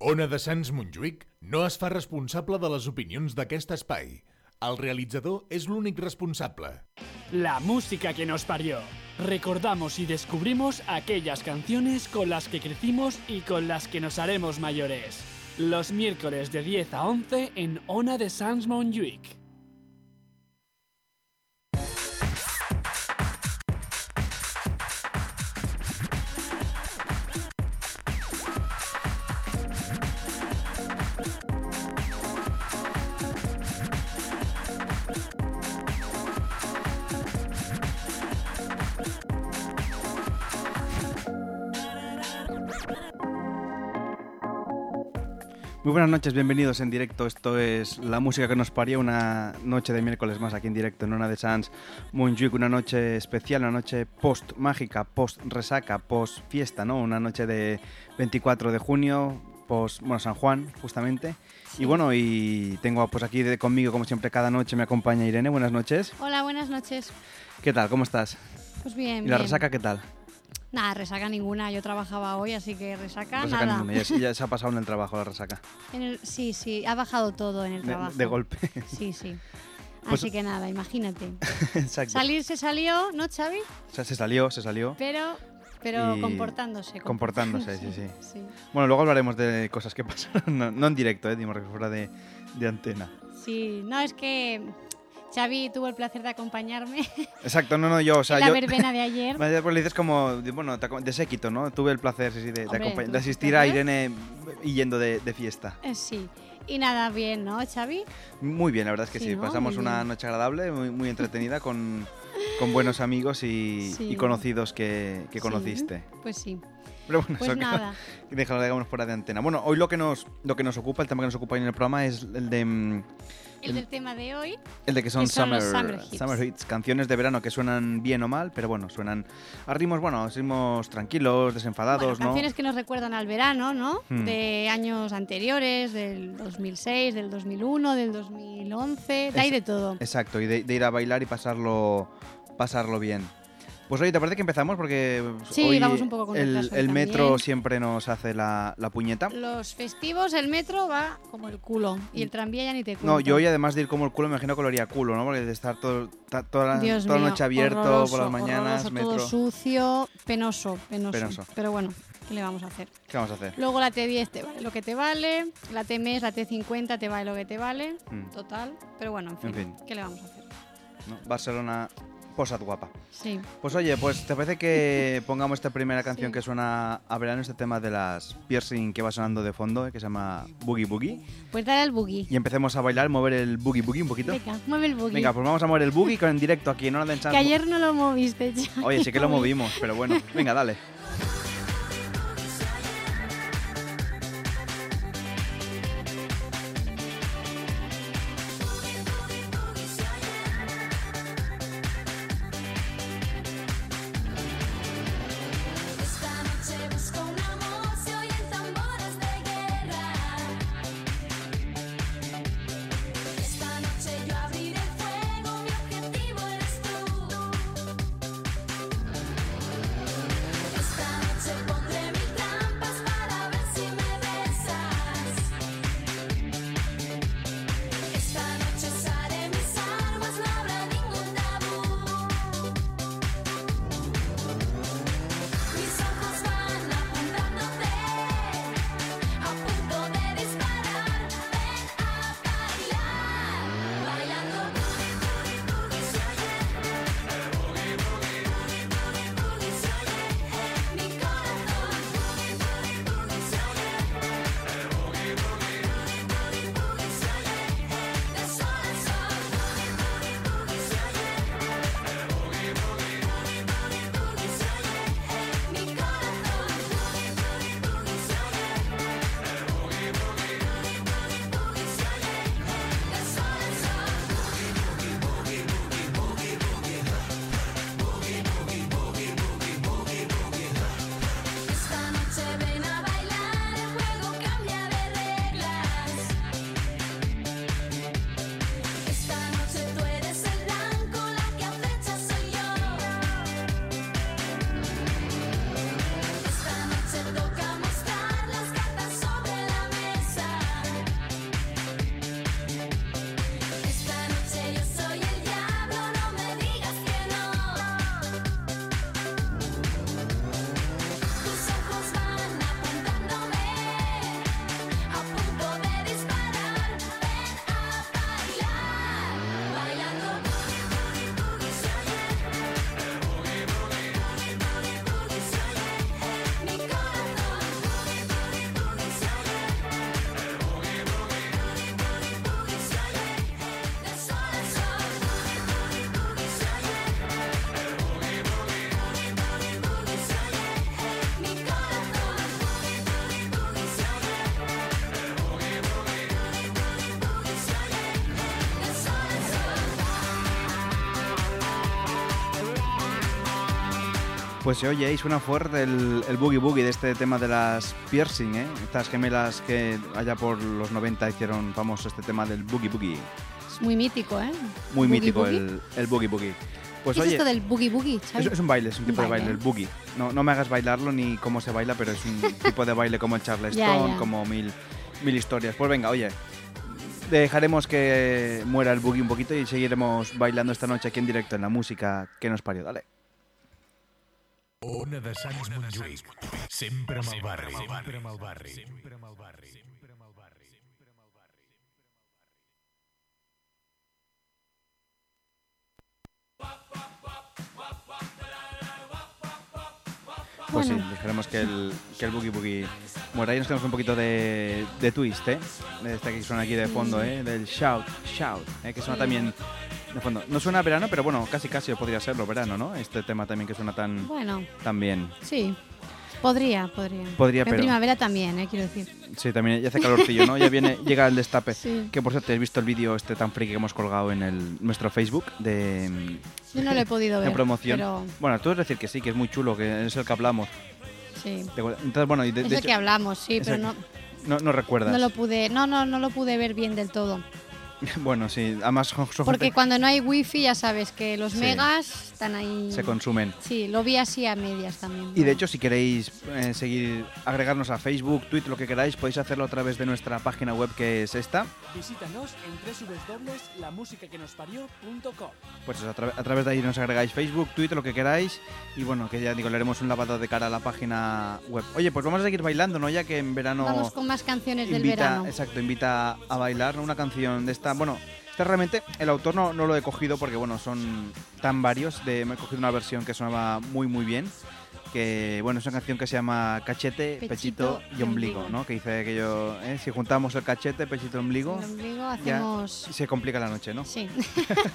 Ona de Sants Montjuïc no es fa responsable de les opinions d'aquest espai. El realizador és l'únic responsable. La música que nos parió. Recordamos y descubrimos aquellas canciones con las que crecimos y con las que nos haremos mayores. Los miércoles de 10 a 11 en Ona de Sans Montjuïc. Muy buenas noches, bienvenidos en directo. Esto es la música que nos paría una noche de miércoles más aquí en directo en una de Sans Montjuic, una noche especial, una noche post mágica, post resaca, post fiesta, ¿no? Una noche de 24 de junio, post bueno, San Juan, justamente. Y bueno, y tengo pues aquí de, conmigo como siempre cada noche me acompaña Irene. Buenas noches. Hola, buenas noches. ¿Qué tal? ¿Cómo estás? Pues bien. ¿Y la bien. resaca qué tal? Nada, resaca ninguna. Yo trabajaba hoy, así que resaca, Resaca nada. ninguna, ya, ya se ha pasado en el trabajo la resaca. En el- sí, sí, ha bajado todo en el De, trabajo. de golpe. Sí, sí. Pues- Así que nada, imagínate. Exacto. Salir se salió, ¿no, Xavi? O sea, se salió, se salió. Pero, pero comportándose. comportándose, sí, sí. sí. Bueno, luego hablaremos de cosas que pasaron, no, no en directo, ¿eh? Dimos fuera de, de antena. Sí, no, es que Xavi tuvo el placer de acompañarme Exacto, no, no, yo, o sea, en la yo... verbena de ayer. Pues le dices como, bueno, de séquito, ¿no? Tuve el placer sí, de, Hombre, de asistir a. Irene yendo de, de fiesta. Eh, Sí. Y nada, bien, ¿no, Xavi? Muy bien, la verdad es que Sí, sí. ¿no? Pasamos Muy una bien. noche agradable, muy, muy entretenida, con, con buenos amigos y, Sí. y conocidos que, que conociste. Pues sí. Pero bueno, Pues eso nada. que déjalo, digamos, fuera de antena. Bueno, hoy lo que nos, lo que nos ocupa, el tema que nos ocupa hoy en el programa es el de... El El- del tema de hoy, El de que son, Que son summer, summer hits. hits, canciones de verano que suenan bien o mal, pero bueno, suenan a ritmos, bueno, ritmos tranquilos, desenfadados, Bueno, ¿no? canciones que nos recuerdan al verano, ¿no? Hmm. De años anteriores, del 2006, del 2001, del 2011, de ahí Es- de todo. Exacto, y de, de ir a bailar y pasarlo, pasarlo bien. Pues oye, ¿te parece que empezamos? Porque Sí, hoy vamos un poco con el, hoy el metro también. siempre nos hace la, la puñeta. Los festivos, el metro va como el culo y el tranvía ya ni te cuento. No, yo hoy además de ir como el culo, me imagino que lo haría culo, ¿no? Porque de estar todo, ta- toda, la- Dios toda la mío, noche abierto por las mañanas, metro. todo sucio, penoso, penoso, Penoso. Pero bueno, ¿qué le vamos a hacer? ¿Qué vamos a hacer? Luego la T10 te vale lo que te vale, la T-MES, la T50 te vale lo que te vale, Mm, total. Pero bueno, en fin, En fin. ¿qué le vamos a hacer? ¿no? Barcelona, posad guapa. Sí. Pues oye, pues te parece que pongamos esta primera canción Sí. que suena a verano, este tema de las piercing que va sonando de fondo, eh, que se llama Boogie Boogie. Pues dale al boogie. Y empecemos a bailar, mover el Boogie Boogie un poquito. Venga, mueve el boogie. Venga, pues vamos a mover el Boogie con en directo aquí en Hora de Que ayer no lo moviste ya. Oye, sí que lo movimos, pero bueno, venga, dale. Pues oye, y suena fuerte el, el boogie boogie de este tema de las piercing, ¿eh? Estas gemelas que allá por los 90 hicieron famoso este tema del boogie boogie. Es muy mítico, ¿eh? Muy Boogie mítico boogie. El, el boogie boogie. Pues ¿Qué oye, es esto del boogie boogie, es, es un baile, es un Un tipo de baile. baile, el boogie. No, no me hagas bailarlo ni cómo se baila, pero es un tipo de baile como el Charleston, Ya, ya. como mil, mil historias. Pues venga, oye, dejaremos que muera el boogie un poquito y seguiremos bailando esta noche aquí en directo en la música que nos parió. Dale. Ona de Sants Montjuïc. Sempre amb el barri. Sempre amb el barri. Sempre amb el barri. Sempre amb el barri. Pues Bueno. sí, dejaremos que el, que el boogie boogie muera. Y nos quedamos un poquito de, de twist, ¿eh? De este que suena aquí de fondo, ¿eh? Del shout, shout, ¿eh? Que suena también de fondo. No suena a verano, pero bueno, casi casi podría serlo verano, ¿no? Este tema también que suena tan, Bueno, tan bien. sí. Podría, podría. Podría, en pero- primavera también, ¿eh? Quiero decir. Sí, también ya hace calorcillo, ¿no? Ya viene, llega el destape. Sí. Que por cierto, ¿has visto el vídeo este tan friki que hemos colgado en el, nuestro Facebook de, Yo no lo he podido de ver. promoción? Pero Bueno, tú es decir que sí, que es muy chulo, que es el que hablamos. sí. Entonces, bueno, y de, Es de el hecho, que hablamos, sí, pero no, no, no recuerdas. no lo pude. No, no, no lo pude ver bien del todo. Bueno, sí, además son Porque cuando no hay wifi ya sabes que los Sí. megas están ahí. se consumen. Sí, lo vi así a medias también. Y de hecho, si queréis eh, seguir, agregarnos a Facebook, Twitter, lo que queráis, podéis hacerlo a través de nuestra página web que es esta. Visítanos en www.lamusicaquenosparió.com. Pues eso, a, tra- a través de ahí nos agregáis Facebook, Twitter, lo que queráis. Y bueno, que ya digo, le haremos un lavado de cara a la página web. Oye, pues vamos a seguir bailando, ¿no? Ya que en verano Vamos con más canciones del verano. exacto, invita a bailar ¿no? una canción de esta. Bueno, realmente el autor no, no lo he cogido porque bueno, son tan varios. De, me he cogido una versión que sonaba muy muy bien. Que bueno, es una canción que se llama Cachete, Pechito, Pechito y Ombligo. ¿no? Que dice que yo, ¿eh? si juntamos el cachete, pechito y ombligo, El ombligo hacemos. se complica la noche, ¿no? Sí.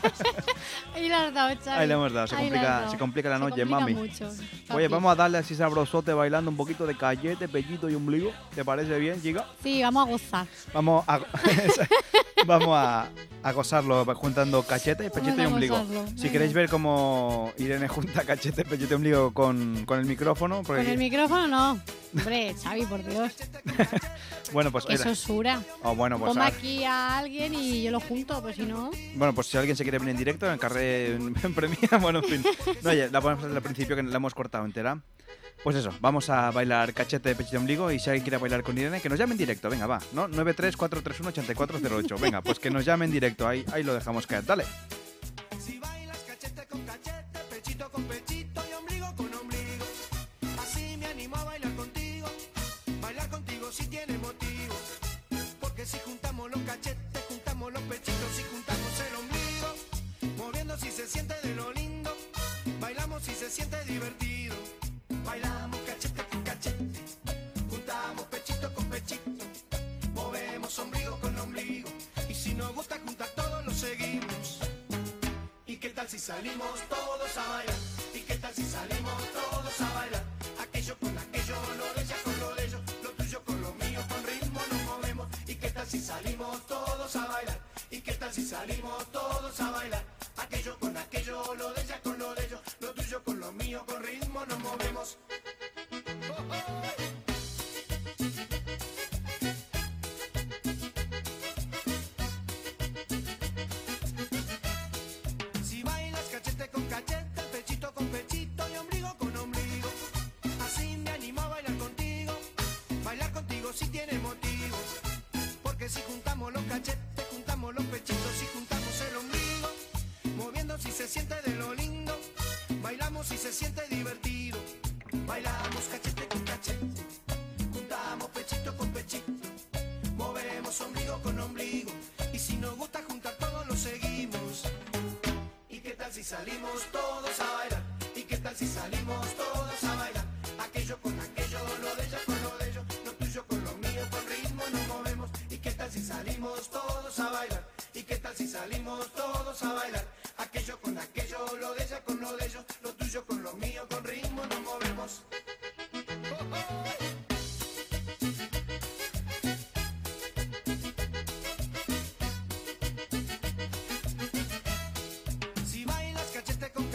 Ahí le has dado, Xavi. Ahí le hemos dado, se Ahí complica- dado. se complica la Se noche, complica mami. mucho, Oye, vamos a darle así sabrosote bailando un poquito de cachete, pechito y ombligo. ¿Te parece bien, chica? Sí, vamos a gozar. Vamos a, vamos a, a gozarlo juntando cachete, pechito y Vamos ombligo. gozarlo, Si venga. queréis ver cómo Irene junta cachete, pechito y ombligo con, con el micrófono, porque, Con el micrófono no. Hombre, Xavi, por Dios. bueno, pues, Qué sosura. oh, bueno, pues, Ponme aquí a alguien y yo lo junto, pues si no. bueno, pues si alguien se quiere venir en directo, en el carré en, en premia, bueno, en fin. No, oye, la ponemos desde el principio que la hemos cortado entera. Pues eso, vamos a bailar cachete, pechito y ombligo y si alguien quiere bailar con Irene, que nos llame en directo, venga, va, ¿no? 934318408, venga, pues que nos llame en directo, ahí, ahí lo dejamos caer, dale. Si se siente divertido. Bailamos cachete con cachete. Juntamos pechito con pechito. Movemos ombligo con ombligo. Y si nos gusta juntar todo lo seguimos. ¿Y qué tal si salimos todos a bailar? ¿Y qué tal si salimos todos a bailar? Aquello con aquello, lo de ella con lo de ellos, lo tuyo con lo mío, con ritmo nos movemos. ¿Y qué tal si salimos todos a bailar? ¿Y qué tal si salimos todos a bailar? Aquello con aquello, lo de ella con ritmo nos movemos. Salimos todos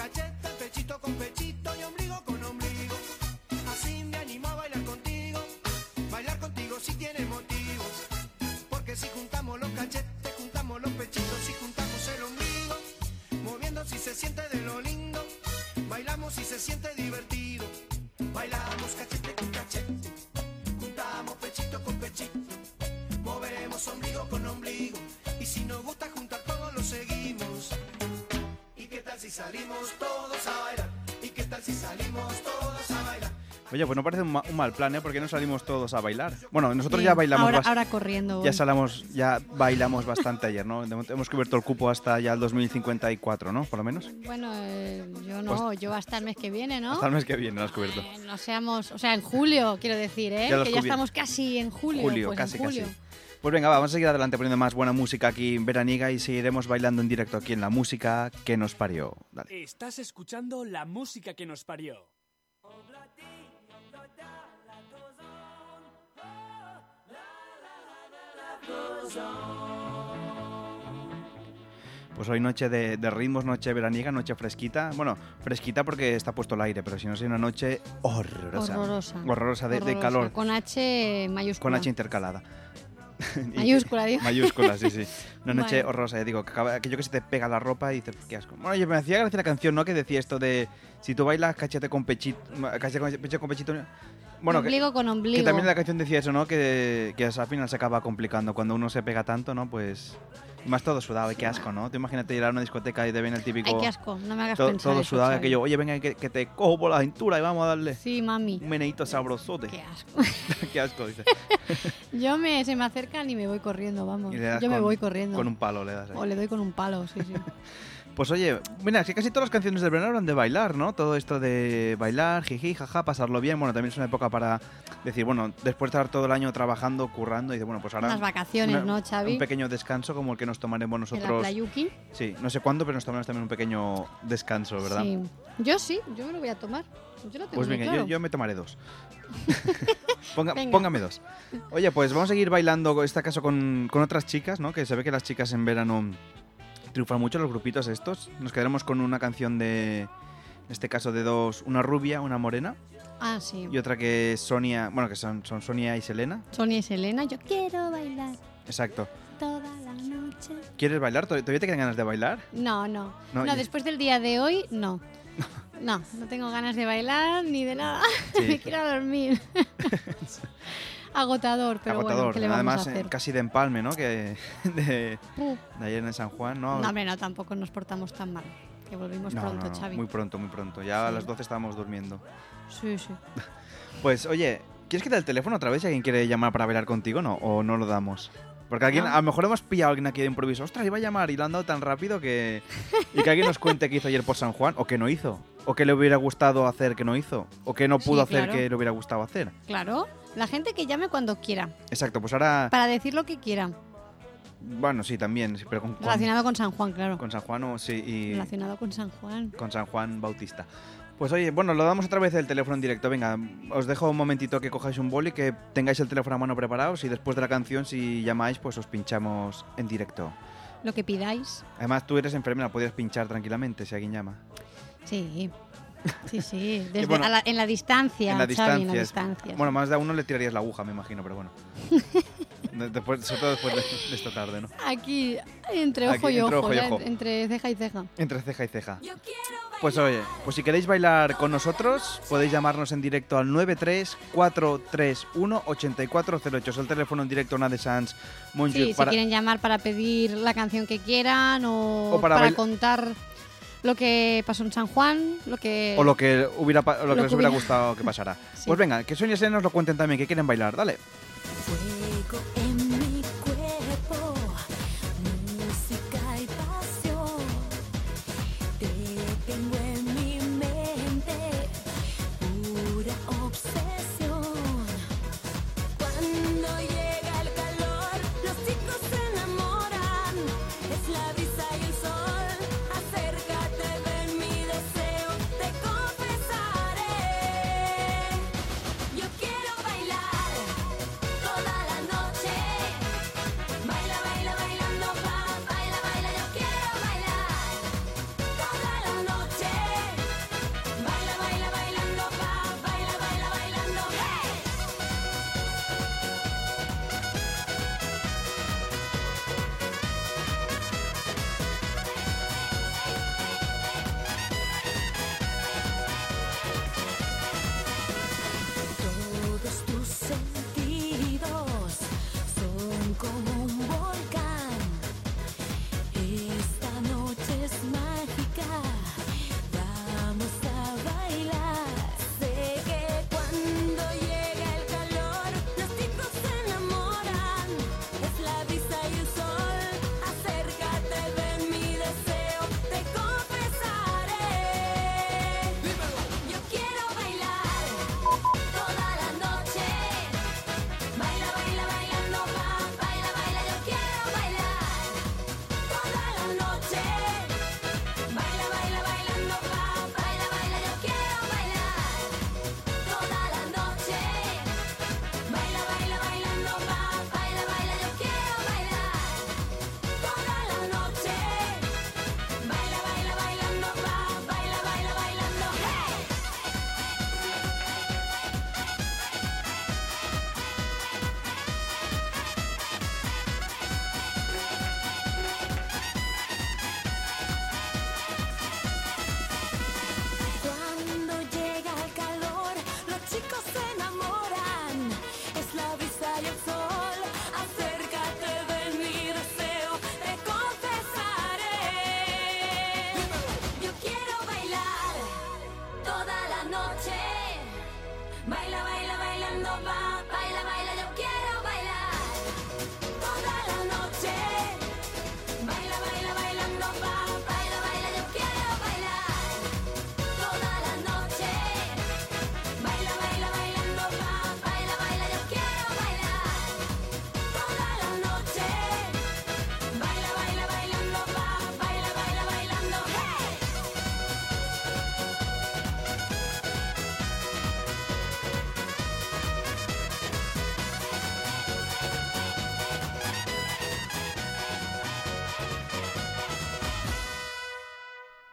cachete. Si salimos todos a bailar? ¿Y qué tal si salimos todos a bailar? Oye, pues no parece un, ma- un mal plan, ¿eh? Porque no salimos todos a bailar. Bueno, nosotros Sí, ya bailamos ahora, ahora corriendo. Ya salamos, ya bailamos bastante ayer, ¿no? Hemos cubierto el cupo hasta ya el 2054, ¿no? Por lo menos. Bueno, eh, yo no, yo hasta el mes que viene, ¿no? Hasta el mes que viene lo has cubierto. Eh, no seamos, o sea, en julio, quiero decir, ¿eh? Ya que ya estamos casi en julio. Julio, pues casi, en julio. casi. Pues venga, va, vamos a seguir adelante poniendo más buena música aquí en Veraniga y seguiremos bailando en directo aquí en la música que nos parió. Dale. Estás escuchando la música que nos parió. Pues hoy noche de, de ritmos, noche veraniega, noche fresquita. Bueno, fresquita porque está puesto el aire, pero si no, sería una noche horrorosa. Horrorosa. Horrorosa de, calor, Con H mayúscula. con H intercalada. Mayúscula, digo. Mayúscula, sí, sí. Una noche Vale. horrorosa, ya digo, que acaba- aquello que se te pega la ropa y dices, qué asco. Bueno, oye, me hacía gracia la canción, ¿no? Que decía esto de, si tú bailas cachete con pechito, cachete con pechito... Bueno, que, ombligo con ombligo. que también la canción decía eso, ¿no? Que, que al final se acaba complicando. Cuando uno se pega tanto, ¿no? Pues... Más todo sudado, y qué asco, ¿no? Te imagínate ir a una discoteca y te ven el típico... Ay, qué asco, no me hagas to- pensar todo eso, sudado, Xavi. aquello, oye, venga, que, que te cojo por la cintura y vamos a darle Sí, mami. un meneíto sabrosote. Qué asco. qué asco, dice. Yo me, se me acercan y me voy corriendo, vamos. Yo me con- voy corriendo. Con un palo le das ahí. O le doy con un palo, sí, sí. Pues oye, mira, es que casi todas las canciones del verano hablan de bailar, ¿no? Todo esto de bailar, jiji, jaja, pasarlo bien. Bueno, también es una época para decir, bueno, después de estar todo el año trabajando, currando, y de bueno, pues ahora. Unas vacaciones, una- ¿no, Xavi? Un pequeño descanso como el que nos tomaremos En la nosotros. playuki. Sí, no sé cuándo, pero nos tomaremos también un pequeño descanso, ¿verdad? Sí. Yo sí, yo me lo voy a tomar. Yo lo tengo Pues venga, claro. yo, yo me tomaré dos. Ponga-. Póngame dos. Oye, pues vamos a seguir bailando, en este caso con, con otras chicas, ¿no? Que se ve que las chicas en verano triunfan mucho, los grupitos estos. Nos quedaremos con una canción de, en este caso de dos, una rubia, una morena, Ah, sí. y otra que es Sonia, bueno, que son, son Sonia y Selena. Sonia y Selena, yo quiero bailar Exacto. toda la noche. ¿Quieres bailar? ¿Tod- ¿Todavía te quedan ganas de bailar? No, no. No, después del día de hoy, no. No, no tengo ganas de bailar ni de nada. Sí. Me quiero dormir. Agotador, pero bueno, Agotador. ¿qué le vamos Además, a eh, hacer? casi de empalme, ¿no? Que de, Uh, de ayer en San Juan, ¿no? no, hombre, no, tampoco nos portamos tan mal. Que volvimos No, pronto, no, no, Xavi. Muy pronto, muy pronto. Ya a las 12 estábamos durmiendo. Sí, sí. Pues oye, ¿quieres que te el teléfono otra vez si alguien quiere llamar para bailar contigo no? ¿O no lo damos? Porque alguien, a lo mejor hemos pillado a alguien aquí de improviso. Ostras, iba a llamar y lo han dado tan rápido que. Y que alguien nos cuente qué hizo ayer por San Juan, o qué no hizo. O qué le hubiera gustado hacer que no hizo. O qué no Sí, pudo hacer claro. que le hubiera gustado hacer. Claro, la gente que llame cuando quiera, Exacto, pues ahora. para decir lo que quiera. Bueno, sí, también. sí, pero con, con, Relacionado con San Juan, claro. con San Juan o sí. Y Relacionado con San Juan. con San Juan Bautista. Pues oye, bueno, lo damos otra vez el teléfono en directo. Venga, os dejo un momentito que cojáis un boli, que tengáis el teléfono a mano preparados y después de la canción, si llamáis, pues os pinchamos en directo. Lo que pidáis. Además, tú eres enfermera, podrías pinchar tranquilamente si alguien llama. Sí. Sí, sí. Desde bueno, a la- en la distancia, en la Xavi, distancia. en la distancia. Bueno, más de a uno le tirarías la aguja, me imagino, pero bueno. De- después, sobre todo después de, de esta tarde, ¿no? Aquí, entre ojo Aquí, y entre ojo, ojo y ojo. entre ceja y ceja. Entre ceja y ceja. Yo quiero bailar. Pues oye, pues si queréis bailar con nosotros, podéis llamarnos en directo al 93-431-8408. Es el teléfono en directo una de Sans Montjuic Sí, para- si quieren llamar para pedir la canción que quieran o, O para para, bail- contar lo que pasó en San Juan, lo que... o lo que hubiera lo que les hubiera hubiera- gustado que pasara. Sí. Pues venga, que Selena nos lo cuenten también, que quieren bailar, dale. Fuego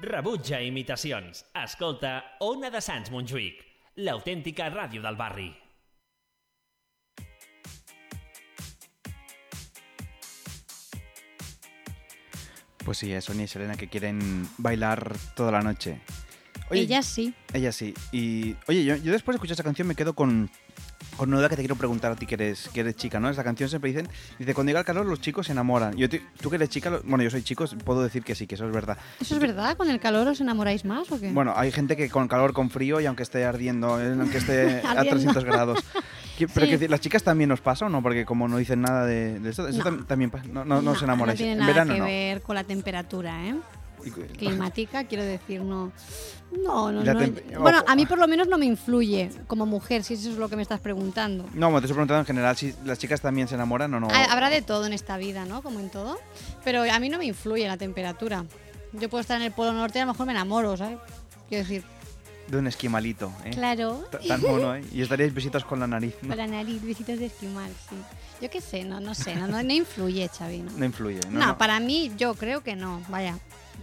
Rebutja imitacions. Escolta Ona de Sants Montjuïc, l'autèntica ràdio del barri. Pues sí, es Sonia y Selena que quieren bailar toda la noche. Oye, Ella sí. Ella sí. Y oye, yo, yo después de escuchar esa canción me quedo con, con una duda que te quiero preguntar a ti que eres, que eres chica, ¿no? Esa canción siempre dicen, dice, cuando llega el calor los chicos se enamoran. Yo te- tú que eres chica, lo- bueno, yo soy chico, puedo decir que sí, que eso es verdad. ¿Eso es verdad? ¿Con el calor os enamoráis más o qué? Bueno, hay gente que con calor, con frío y aunque esté ardiendo, eh, aunque esté a Ardiendo. 300 grados. ¿Qué- Pero Sí. que las chicas también nos pasa o no? Porque como no dicen nada de, de eso, eso No. también pasa. No, no, no os No, enamoráis. No tiene en nada verano que ver con la temperatura, ¿eh? Climática, quiero decir, no. No, no, no. Bueno, a mí por lo menos no me influye como mujer, si eso es lo que me estás preguntando. No, me te estoy preguntando en general si las chicas también se enamoran o no. Ha- Habrá de todo en esta vida, ¿no? Como en todo. Pero a mí no me influye la temperatura. Yo puedo estar en el Polo Norte y a lo mejor me enamoro, ¿sabes? Quiero decir, De un esquimalito, ¿eh? claro. Ta- Tan mono, ¿eh? Y estaríais besitos con la nariz. ¿no? Con la nariz, besitos de esquimal, sí. Yo qué sé, no, no sé, no, no, no influye, Xavi. No, influye. No, No, no. para mí yo creo que no, vaya,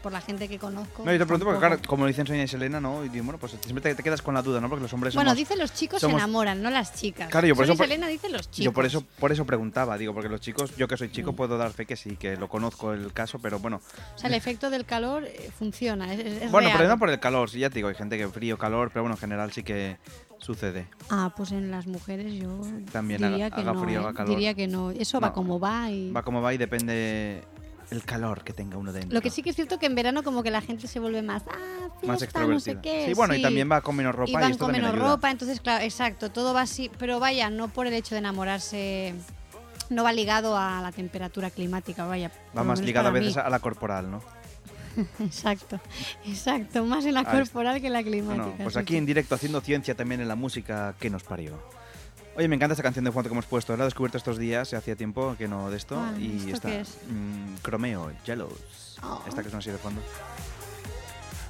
por la gente que conozco. No, yo te pregunto porque, claro, como dicen Sonia y Selena, ¿no? Y bueno, pues siempre te, te quedas con la duda, ¿no? Porque los hombres Bueno, somos... dicen los chicos somos- se enamoran, no las chicas. Claro, yo por Sonia eso por- Selena dice los chicos. Yo por eso, por eso preguntaba, digo, porque los chicos, yo que soy chico puedo dar fe que sí, que lo conozco el caso, pero bueno. O sea, el efecto del calor eh, funciona, es, es bueno, real. pero no por el calor, sí, ya te digo, hay gente que frío, calor, pero bueno, en general sí que sucede. Ah, pues en las mujeres yo También diría haga- que haga no. frío, ¿eh? haga calor. Diría que no. Eso va como va y... Va como va y depende el calor que tenga uno dentro. Lo que sí que es cierto que en verano como que la gente se vuelve más... Ah, Más fiesta, no sé extrovertida. qué. sí, bueno, y también va con menos ropa y y, van esto con menos ayuda. ropa, entonces claro, exacto, todo va así, pero vaya, no por el hecho de enamorarse, no va ligado a la temperatura climática, vaya. Va más ligado a mí. veces a la corporal, ¿no? Exacto, exacto, más en la corporal que en la climática. Bueno, pues aquí en directo haciendo ciencia también en la música que nos parió. Oye, me encanta esta canción de fondo que hemos puesto. La he descubierto estos días, hacía tiempo que no de esto. Ah, y ¿esto está qué es? mm, Cromeo, Jealous. Oh. Esta que suena así de fondo.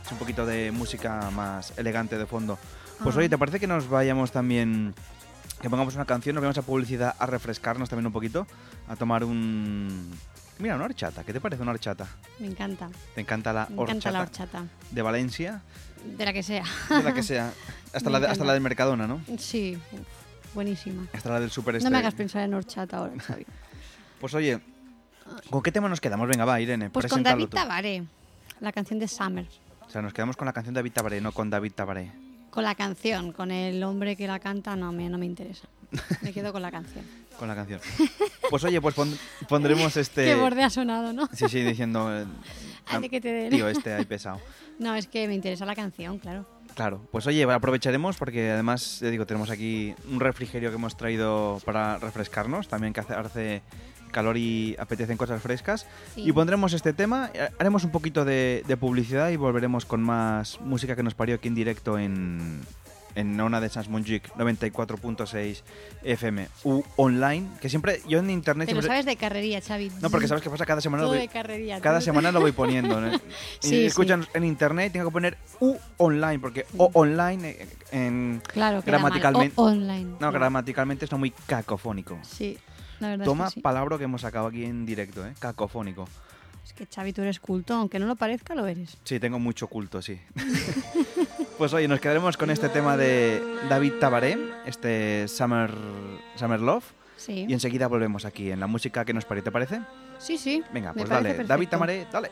Es un poquito de música más elegante de fondo. Pues Ah. oye, ¿te parece que nos vayamos también... Que pongamos una canción, nos vayamos a publicidad a refrescarnos también un poquito? A tomar un... Mira, una horchata. ¿Qué te parece una horchata? Me encanta, ¿Te encanta la me horchata encanta la horchata, de Valencia? de la que sea. De la que sea. Hasta, Me la, de- hasta la del Mercadona, ¿no? Sí, uf, buenísima. Hasta la del Super. No me hagas pensar en horchata ahora, Xavi. Pues oye, ¿con qué tema nos quedamos? Venga, va, Irene, Pues con David tú. Tabaré, la canción de Summer. O sea, nos quedamos con la canción de David Tabaré, no con David Tabaré. Con la canción, con el hombre que la canta, no me, no me interesa. Me quedo con la canción. Con la canción. Pues oye, pues pon- pondremos este... Qué borde ha sonado, ¿no? Sí, sí, diciendo... eh, Hace que te den. Tío, este ahí pesado. No, es que me interesa la canción, claro. Claro, pues oye, aprovecharemos porque además, te digo, tenemos aquí un refrigerio que hemos traído para refrescarnos, también que hace, hace calor y apetecen cosas frescas. Sí. Y pondremos este tema, haremos un poquito de, de publicidad y volveremos con más música que nos parió aquí en directo en, en Ona de Sans Montjuic 94.6 FM u online, que siempre, yo en internet Te lo siempre... sabes de carrería, Xavi. No, porque sabes qué pasa, cada semana lo Todo voy, de carrería. cada semana lo voy poniendo. ¿no? Y Sí, escuchan en internet, tengo que poner U online, porque O online eh, en Claro, gramaticalmente- O online. no, gramaticalmente está muy cacofónico. Sí, la verdad Toma es que sí. palabra que hemos sacado aquí en directo, ¿eh? Cacofónico. Es que Xavi, tú eres culto, aunque no lo parezca, lo eres. Sí, tengo mucho culto, sí. pues oye, nos quedaremos con este tema de David Tabaré, este Summer, Summer Love, Sí. y enseguida volvemos aquí en la música que nos pare, ¿te parece? Sí, sí. Venga, pues parece dale, perfecto. David Tabaré, dale.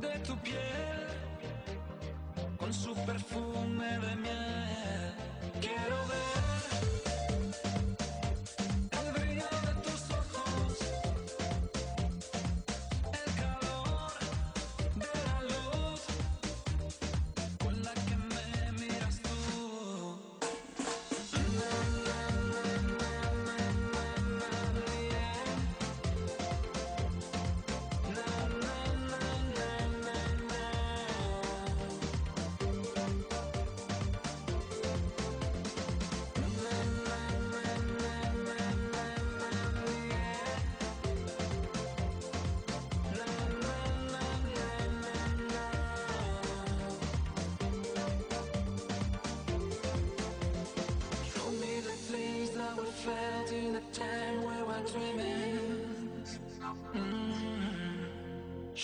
De tu piel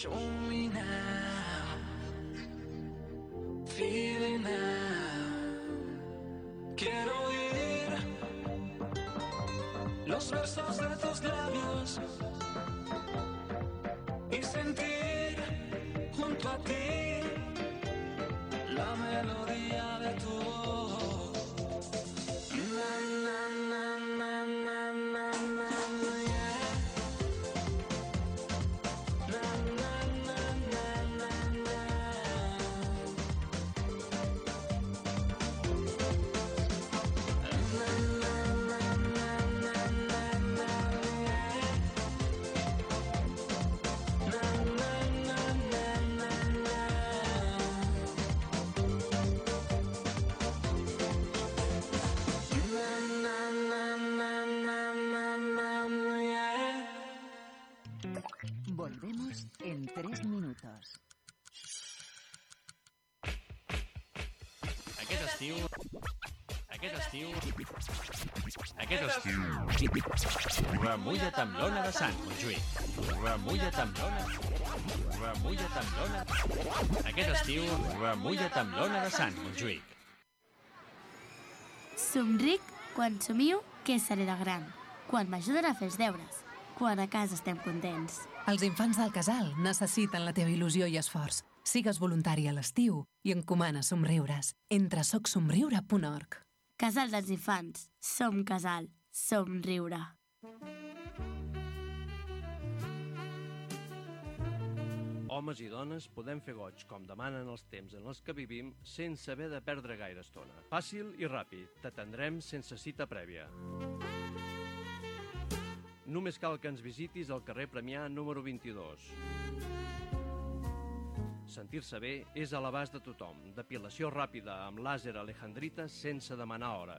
Show me now, feeling now. Quiero oír los versos de tus labios y sentir junto a ti Remulla't amb l'ona de Sant Montjuïc. Remulla't amb l'ona... Remulla't amb l'ona... Aquest estiu... Remulla't amb l'ona de Sant Montjuïc. Somric quan somio que seré de gran, quan m'ajuden a fer els deures, quan a casa estem contents. Els infants del casal necessiten la teva il·lusió i esforç. Sigues voluntari a l'estiu i encomana somriures. Entra a socsomriure.org. Casal dels infants. Som casal. Som riure. Homes i dones podem fer goig com demanen els temps en els que vivim sense haver de perdre gaire estona. Fàcil i ràpid, t'atendrem sense cita prèvia. Només cal que ens visitis al carrer Premià número 22. Sentir-se bé és a l'abast de tothom. Depilació ràpida amb làser alejandrita sense demanar hora.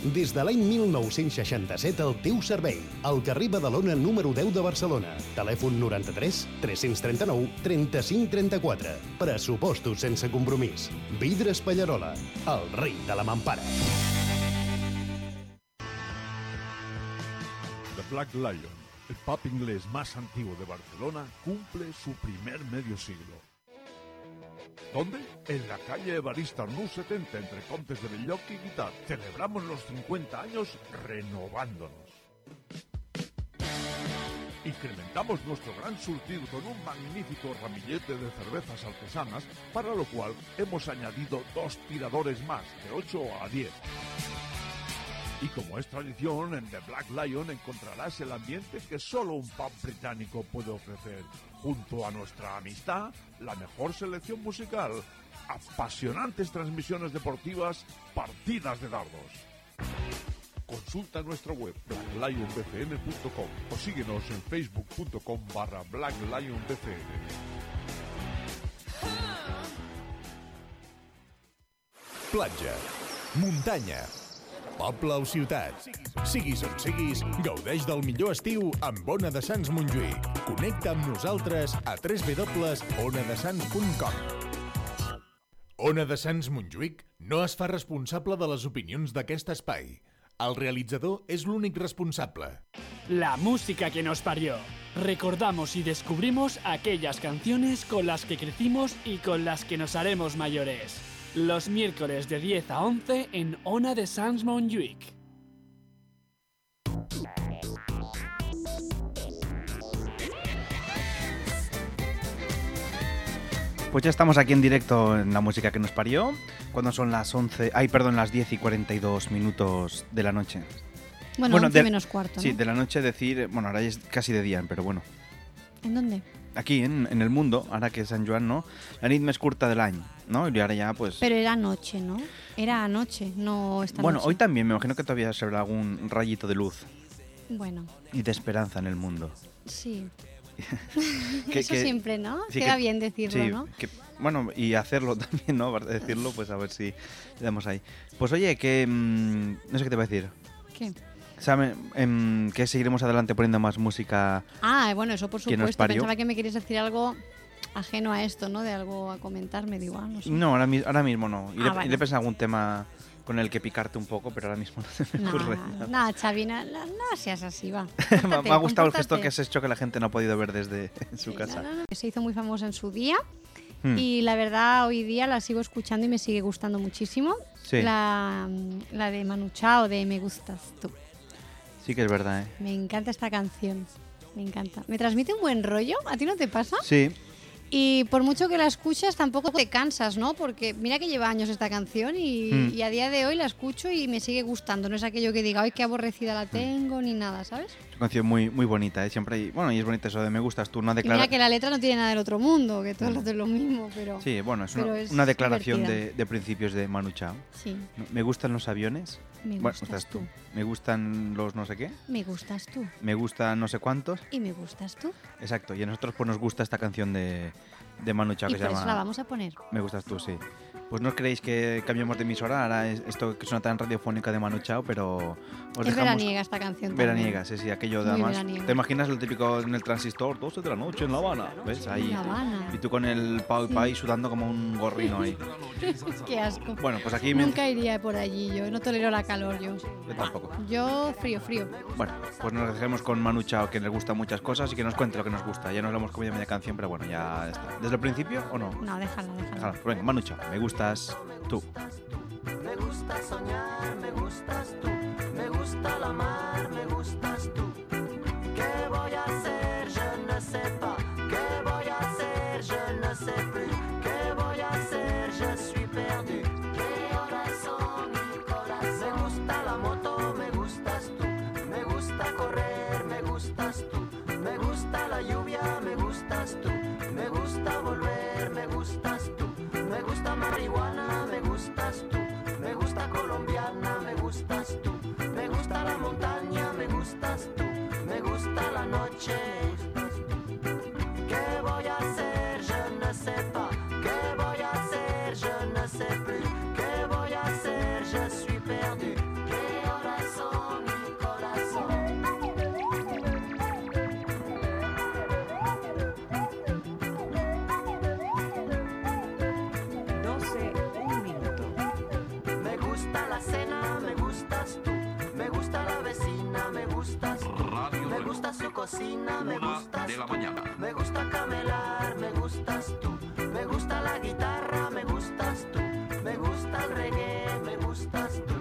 Des de l'any 1967 al teu servei. Al carrer Badalona número 10 de Barcelona. Telèfon 93 339 35 34. Pressupostos sense compromís. Vidres Pallarola, el rei de la mampara. The Black Lion, el pub inglés más antiguo de Barcelona, cumple su primer medio siglo. ¿Dónde? En la calle Evarista Nu 70, entre Contes de Belloc y Guitar. Celebramos los 50 años renovándonos. Incrementamos nuestro gran surtido con un magnífico ramillete de cervezas artesanas, para lo cual hemos añadido dos tiradores más, de 8 a 10. Y como es tradición, en The Black Lion encontrarás el ambiente que solo un pub británico puede ofrecer, junto a nuestra amistad, la mejor selección musical, apasionantes transmisiones deportivas, partidas de dardos. Consulta nuestra web blacklionbcn.com o síguenos en facebook.com barra blacklionbcn. Platja, muntanya, poble o ciutat. Siguis on siguis, gaudeix del millor estiu amb Ona de Sants Montjuïc. Connecta amb nosaltres a www.onadesans.com Ona de Sants Montjuïc no es fa responsable de les opinions d'aquest espai. El realitzador és l'únic responsable. La música que nos parió. Recordamos y descubrimos aquellas canciones con las que crecimos y con las que nos haremos mayores. Los miércoles de 10 a 11 en Ona de Sans Montjuïc. Pues ya estamos aquí en directo en la música que nos parió. Cuando son las 11, ay, perdón, las 10 y 42 minutos de la noche. Bueno, 11 de- menos cuarto, Sí, ¿no? de la noche decir, bueno, ahora ya es casi de día, pero bueno. ¿En dónde? Aquí en, en el mundo, ahora que es San Joan, ¿no? La nit més curta del año, ¿no? Y ahora ya, pues... Pero era anoche, ¿no? Era anoche, no esta bueno, noche. hoy también me imagino que todavía se habrá algún rayito de luz Bueno, y de esperanza en el mundo. sí. Que- Eso que- siempre, ¿no? sí, Queda que- bien decirlo, sí, ¿no? bueno, y hacerlo también, ¿no? Decirlo, pues a ver si le damos ahí. Pues oye, que... mm, no sé qué te voy a decir. ¿Qué? ¿Sabe, em, que seguiremos adelante poniendo más música? Ah, bueno, eso por ¿Quién nos supuesto. parió? Pensaba que me querías decir algo ajeno a esto, ¿no? De algo a comentar, me digo, ah, no sé. No, ahora, mi- ahora mismo no. Iré, Ah, bueno. iré pensando algún tema con el que picarte un poco, pero ahora mismo no se me ocurre. no, Xavi, no, no- no seas así, va. me, ha- me ha gustado el gesto que has hecho que la gente no ha podido ver desde su casa. Se hizo muy famosa en su día Hmm. y la verdad hoy día la sigo escuchando y me sigue gustando muchísimo. Sí. La, la de Manu Chao de Me Gustas Tú. Sí que es verdad, ¿eh? Me encanta esta canción. Me encanta. Me transmite un buen rollo. ¿A ti no te pasa? Sí. Y por mucho que la escuchas, tampoco te cansas, ¿no? Porque mira que lleva años esta canción y, Mm. y a día de hoy la escucho y me sigue gustando. No es aquello que diga, ay, qué aborrecida la tengo, ni nada, ¿sabes? Es una canción muy, muy bonita, ¿eh? Siempre hay, bueno, y es bonita eso de me gustas tú, una Y mira declaración. que la letra no tiene nada del otro mundo, que todo es lo mismo, pero... Sí, bueno, es una, es una declaración de principios de Manu Chao. Sí. Me gustan los aviones. Me bueno, gustas tú. Me gustan los no sé qué. Me gustas tú. Me gustan no sé cuántos. Y me gustas tú. Exacto. Y a nosotros pues nos gusta esta canción de, de Manu Chao y que por se eso llama la vamos a poner. Me gustas tú, sí. Pues no os creéis que cambiemos de emisora, ahora es esto que suena tan radiofónica de Manu Chao, pero os es dejamos... veraniega esta canción. Veraniega, sí, sí, aquello de además. ¿Te imaginas lo típico en el transistor, 12 de la noche en La Habana? ¿Ves? Ahí. En La Habana. Y tú con el pau y pay sudando como un gorrino ahí. Qué asco. Bueno, pues aquí me- Nunca iría por allí, yo no tolero la calor, yo. Yo tampoco. Yo frío, frío. Bueno, pues nos dejemos con Manu Chao, que le gusta muchas cosas y que nos cuente lo que nos gusta. Ya nos lo hemos comido media canción, pero bueno, ya está. ¿Desde el principio o no? No, déjala, déjala. Déjala. Pues venga, Manu Chao, me gustas tú. Me gusta soñar, me gustas tú. Me gusta la mar, me gustas gusta me gustas tú. Me gusta camelar, me gustas tú. Me gusta la guitarra, me gustas tú. Me gusta el reggae, me gustas tú.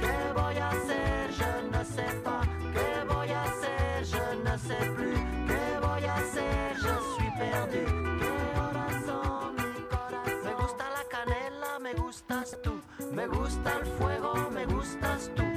¿Qué voy a hacer? Je ne sais pas. ¿Qué voy a hacer? Je ne sais plus. ¿Qué voy a hacer? Je suis perdu. ¿Qué horas son mi corazón? Me gusta la canela, me gustas tú. Me gusta el fuego, me gustas tú.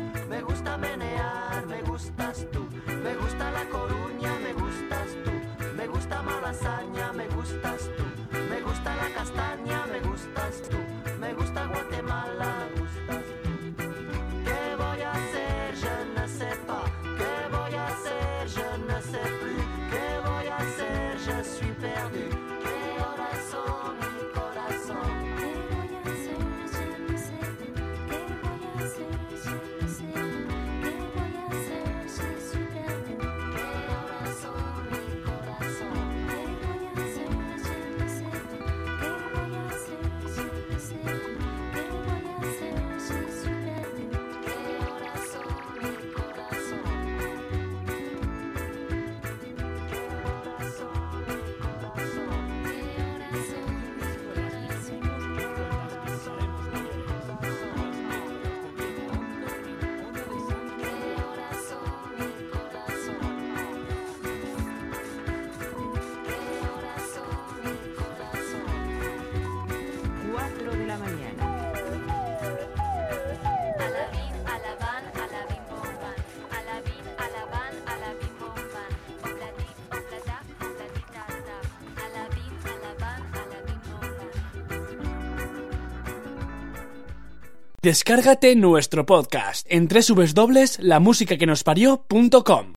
Descárgate nuestro podcast en www.lamusicaquenosparió.com.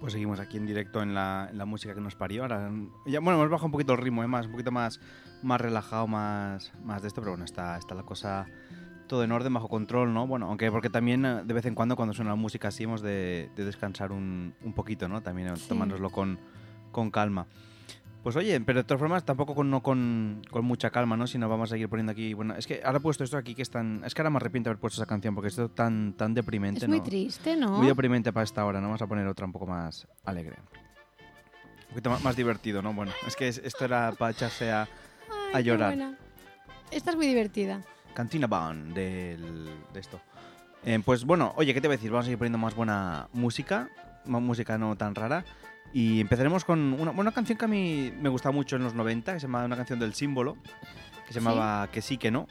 Pues seguimos aquí en directo en la, en la música que nos parió. Ahora, ya, bueno, hemos bajado un poquito el ritmo, ¿eh? más, un poquito más, más relajado, más, más de esto, pero bueno, está, está la cosa todo en orden, bajo control, ¿no? Bueno, aunque porque también eh, de vez en cuando cuando suena la música así hemos de, de descansar un, un poquito, ¿no? También eh, Sí. tomárnoslo con, con calma. Pues oye, pero de todas formas tampoco con, no con, con mucha calma, ¿no? Sino vamos a seguir poniendo aquí. Bueno, es que ahora he puesto esto aquí que es tan. Es que ahora me arrepiento de haber puesto esa canción porque esto es tan, tan deprimente, Es muy ¿no? triste, ¿no? Muy deprimente para esta hora, ¿no? Vamos a poner otra un poco más alegre. Un poquito más, más divertido, ¿no? Bueno, es que es- esto era para echarse a, a Ay, qué llorar. buena. Esta es muy divertida. Cantina Band del, de esto. Eh, pues bueno, oye, ¿qué te voy a decir? Vamos a seguir poniendo más buena música, más música no tan rara. Y empezaremos con una, una canción que a mí me gustaba mucho en los 90, que se llama una canción del símbolo, que se ¿Sí? llamaba Que sí, que no,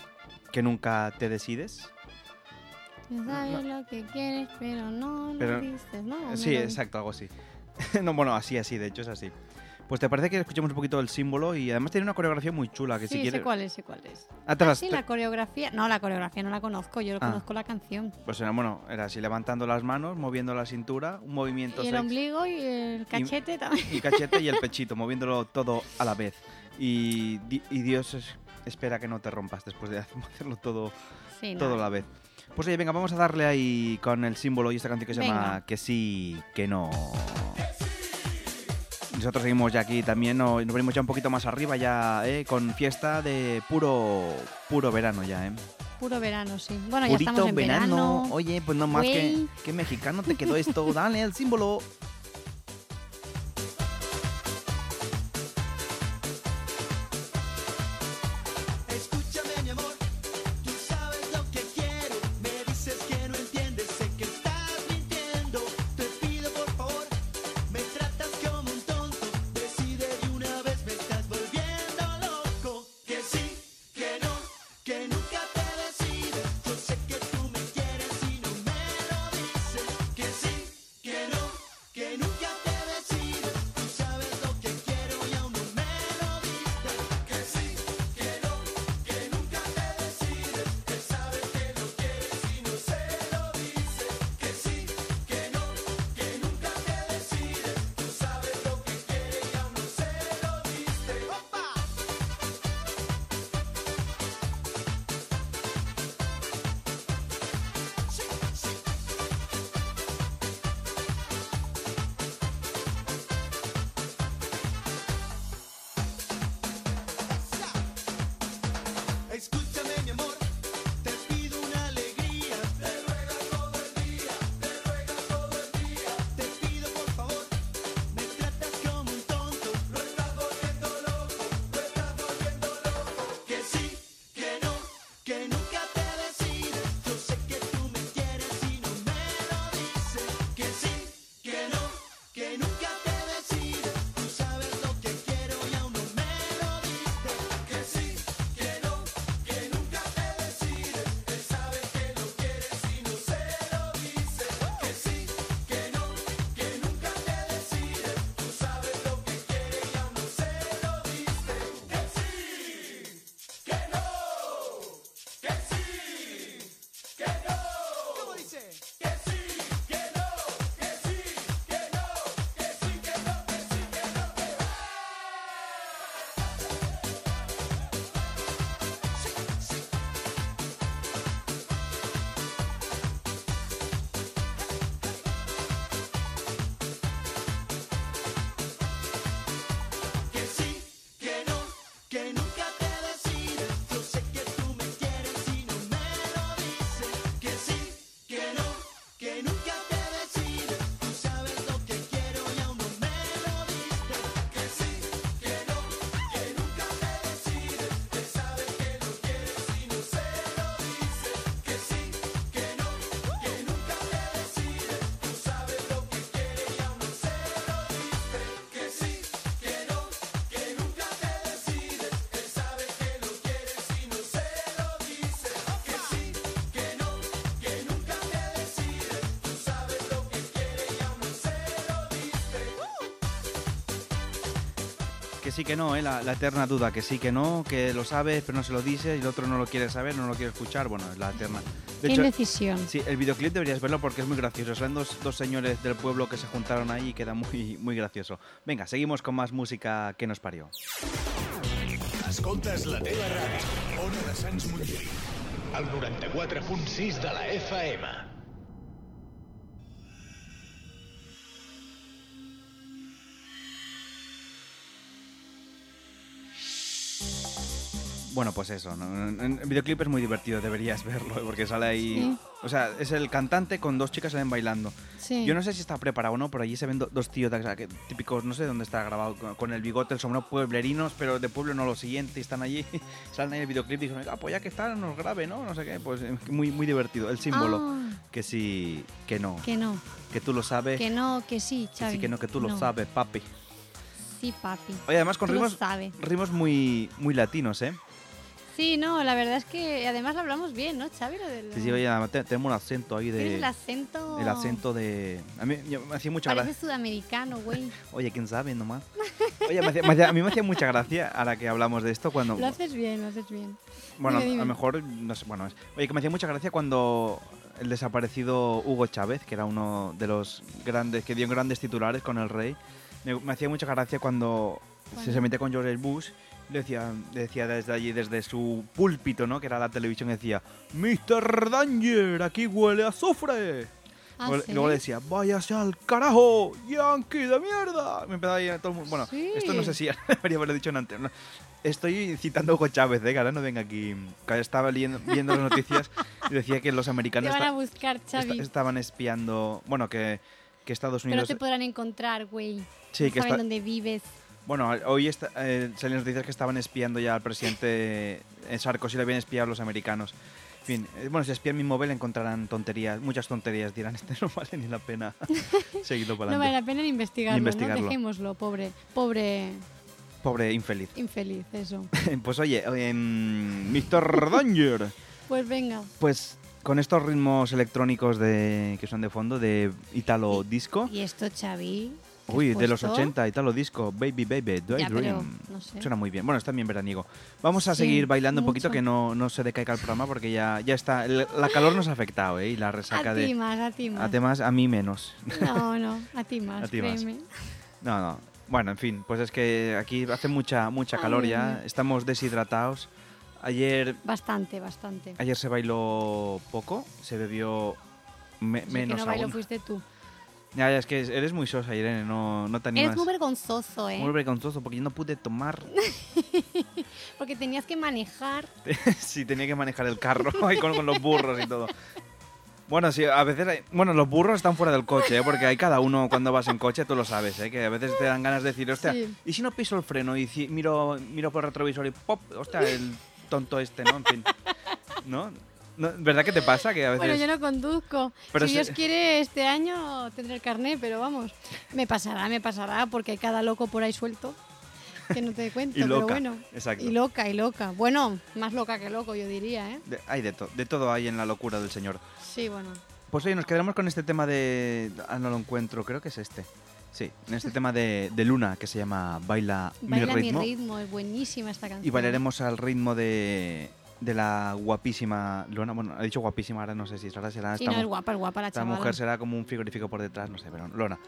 que nunca te decides. Sabes lo que quieres, pero no Pero- lo dices, ¿no? ¿O Sí, exacto, algo así. no, bueno, así, así, de hecho es así. Pues te parece que escuchemos un poquito el símbolo y además tiene una coreografía muy chula que Sí, si quieres... sé cuál es, sé cuál es. Ah, Ah, sí, te- la coreografía. No, la coreografía no la conozco, yo Ah. conozco la canción. Pues era, bueno, era así levantando las manos, moviendo la cintura, un movimiento Y el ombligo y el cachete también. y cachete y el pechito, moviéndolo todo a la vez. Y, di- y Dios es- espera que no te rompas después de hacerlo todo, Sí, todo a la vez. Pues oye, venga, vamos a darle ahí con el símbolo y esta canción que se llama. Que sí, que no. Nosotros seguimos ya aquí también, no- nos venimos ya un poquito más arriba ya, ¿eh? con fiesta de puro puro verano ya, ¿eh? Puro verano, sí. Bueno, ya Purito estamos en verano. Oye, pues no más que, que mexicano te quedó esto. Dale el símbolo. Que sí que no, ¿eh? la, la eterna duda, que sí que no, que lo sabes pero no se lo dices y el otro no lo quiere saber, no lo quiere escuchar, bueno, es la eterna. De Qué hecho, indecisión. Sí, el videoclip deberías verlo porque es muy gracioso. Son dos, dos señores del pueblo que se juntaron ahí y queda muy, muy gracioso. Venga, seguimos con más música que nos parió. Escoltes la teva ràdio, Ona de Sants Montjuïc, el 94.6 de la FM. Bueno, pues eso, ¿no? El videoclip es muy divertido, deberías verlo, porque sale ahí... Sí. O sea, es el cantante con dos chicas salen bailando. Sí. Yo no sé si está preparado o no, pero allí se ven do- dos tíos que- típicos, no sé dónde está grabado, con, el bigote, el sombrero pueblerinos, pero de pueblo no lo siguiente, y están allí, salen ahí el videoclip y dicen, ah, pues ya que está, nos grabe, ¿no? No sé qué, pues eh, muy, muy divertido. El símbolo, Ah. que sí, que no, Que no, que tú lo sabes, que no, que sí, que Xavi. sí, que no, que tú lo sabes, papi. Sí, papi. Oye, además con ritmos, ritmos muy, muy latinos, ¿eh? Sí, no, la verdad es que además lo hablamos bien, ¿no, Xavi? Lo del- Sí, sí, oye, te- tenemos un acento ahí de... el acento... El acento de... A mí yo- me hacía mucha Parece gracia. sudamericano, güey. Oye, quién sabe nomás. Oye, me hacía- me hacía- a mí me hacía mucha gracia, ahora que hablamos de esto, cuando... Lo haces bien, lo haces bien. Bueno, Dime, a dime. lo mejor, no sé, bueno, es- oye, que me hacía mucha gracia cuando el desaparecido Hugo Chávez, que era uno de los grandes, que dio grandes titulares con el rey, me, me hacía mucha gracia cuando se, ¿Cuándo? se metía con George Bush, decía, decía desde allí, desde su púlpito, ¿no? Que era la televisión, decía, Mr. Danger, aquí huele a azufre. Ah, luego, ¿sí? luego le decía, váyase al carajo, Yankee de mierda. Me empezaba a ir a todo el mundo. Bueno, Sí. esto no sé si debería haberlo dicho antes. ¿no? Estoy citando a Hugo Chávez, ¿eh? Ahora no venga aquí. Que estaba leyendo- viendo las noticias y decía que los americanos a buscar, esta- estaban espiando. Bueno, que, que Estados Pero Unidos. te podrán encontrar, güey. Sí, No que saben dónde vives. Bueno, hoy está, eh, salieron noticias que estaban espiando ya al presidente eh, Sarkozy, le habían espiado los americanos. En fin, eh, bueno, si espían mi móvil encontrarán tonterías, muchas tonterías. Dirán, este no vale ni la pena seguirlo para No vale la pena ni investigarlo, investigarlo. ¿no? Dejémoslo, pobre, pobre Pobre infeliz. infeliz, eso. pues oye, em, Mr. Danger. Pues venga. Pues con estos ritmos electrónicos de, que son de fondo, de Italo Disco. ¿Y esto, Xavi? ¿Qué has Uy, de los puesto? 80, Italo Disco, Baby Baby, Do I Ya, pero, Dream. no sé. Suena muy bien. Bueno, está bien veraniego. Vamos a Sí, seguir bailando un poquito que no, no se decaiga el programa porque ya, ya está. el- la calor nos ha afectado, ¿eh? Y la resaca A de. ti más, a ti más. A temas, a mí menos. No, no, a ti más, A ti más. No, no. Bueno, en fin, pues es que aquí hace mucha, mucha calor ya. Estamos deshidratados. Ayer, Bastante, bastante. ayer se bailó poco, se bebió me- menos que no bailo aún. fuiste tú. Ya, ya, es que eres muy sosa, Irene, no, no te animas. Eres muy vergonzoso, ¿eh? Muy vergonzoso porque yo no pude tomar. Porque tenías que manejar. sí, tenía que manejar el carro ahí con, con los burros y todo. Bueno, sí, a veces hay- Bueno, los burros están fuera del coche, ¿eh? porque hay cada uno cuando vas en coche, tú lo sabes, ¿eh? que a veces te dan ganas de decir, hostia, Sí. ¿y si no piso el freno y miro, miro por el retrovisor y pop? Hostia, el tonto este, ¿no? En fin. ¿No? ¿No? ¿Verdad que te pasa? Que a veces... Bueno, yo no conduzco. Pero si se- Dios quiere, este año tendré el carnet, pero vamos, me pasará, me pasará, porque hay cada loco por ahí suelto que no te cuento, Y pero bueno. exacto. Y loca, y loca. Bueno, más loca que loco, yo diría, ¿eh? de- hay de, to- de todo hay en la locura del señor. Sí, bueno. Pues oye, nos quedaremos con este tema de... Ah, no lo encuentro, creo que es este. Sí, en este tema de, de Luna que se llama Baila, Baila mi mi ritmo. ritmo, es buenísima esta canción. Y bailaremos al ritmo de, de la guapísima Luna. Bueno, ha dicho guapísima, ahora no sé si ahora será Sí, esta, no, es guapa, es guapa la esta mujer será como un frigorífico por detrás, no sé, pero Lona.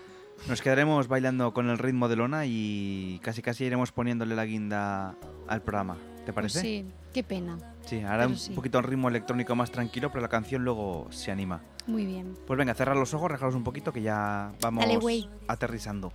Nos quedaremos bailando con el ritmo de Lona y casi casi iremos poniéndole la guinda al programa. ¿Te Pues parece? sí, qué pena. Sí, ahora un sí. poquito el ritmo electrónico más tranquilo, pero la canción luego se anima. Muy bien. Pues venga, cerrar los ojos, rejaros un poquito que ya vamos Dale, aterrizando.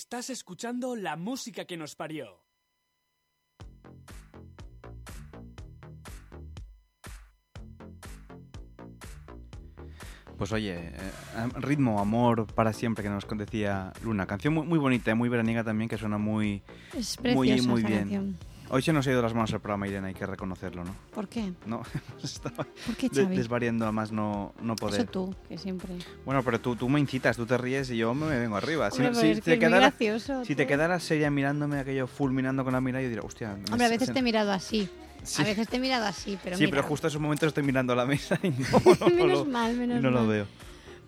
Estás escuchando la música que nos parió. Pues oye, eh, ritmo, amor para siempre que nos decía Luna. Canción muy, muy bonita, y muy veraniega también, que suena muy, Es muy, preciosa muy esa bien. canción. Hoy se nos ha ido las manos el programa, Irene, hay que reconocerlo, ¿no? ¿Por qué? No, estado ¿Por qué, Xavi? desvariando a más no, no poder. Eso tú, que siempre. Bueno, pero tú, tú me incitas, tú te ríes y yo me vengo arriba. Si, Hombre, te que es muy quedara- gracioso, si te quedaras seria mirándome aquello fulminando con la mirada, yo diría, hostia. me Hombre, a veces se- te he mirado así. Sí. A veces te he mirado así, pero sí, mira. pero justo en esos momentos estoy mirando a la mesa y no, no, no Menos lo, mal, menos no lo veo.